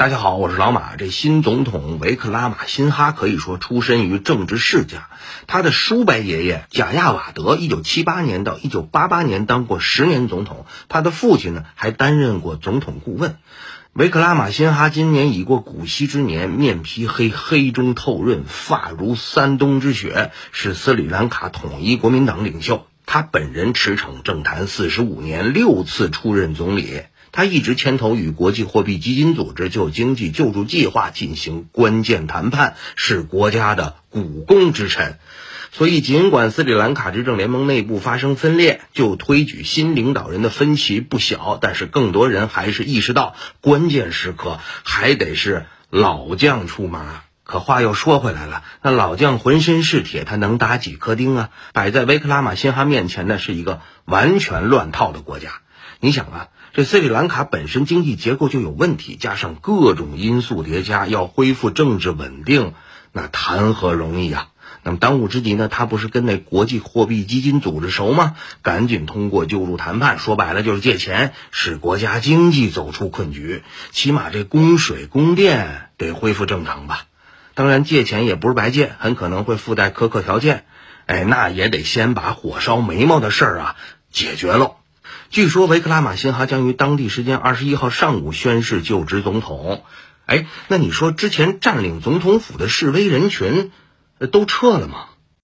大家好，我是老马。这新总统维克拉马辛哈可以说出身于政治世家，他的叔伯爷爷贾亚瓦德，一九七八年到一九八八年当过十年总统，他的父亲呢还担任过总统顾问。维克拉马辛哈今年已过古稀之年，面皮黑，黑中透润，发如三冬之雪，是斯里兰卡统一国民党领袖。他本人驰骋政坛四十五年，六次出任总理。他一直牵头与国际货币基金组织就经济救助计划进行关键谈判，是国家的股肱之臣。所以，尽管斯里兰卡执政联盟内部发生分裂，就推举新领导人的分歧不小，但是更多人还是意识到，关键时刻还得是老将出马。可话又说回来了，那老将浑身是铁，他能打几颗钉啊？摆在维克拉马辛哈面前的是一个完全乱套的国家。你想啊，这斯里兰卡本身经济结构就有问题，加上各种因素叠加，要恢复政治稳定，那谈何容易啊！那么当务之急呢，他不是跟那国际货币基金组织熟吗？赶紧通过救助谈判，说白了就是借钱，使国家经济走出困局，起码这供水供电得恢复正常吧。当然，借钱也不是白借，很可能会附带苛刻条件。哎，那也得先把火烧眉毛的事儿啊解决喽。据说维克拉马辛哈将于当地时间二十一号上午宣誓就职总统。哎，那你说之前占领总统府的示威人群，都撤了吗？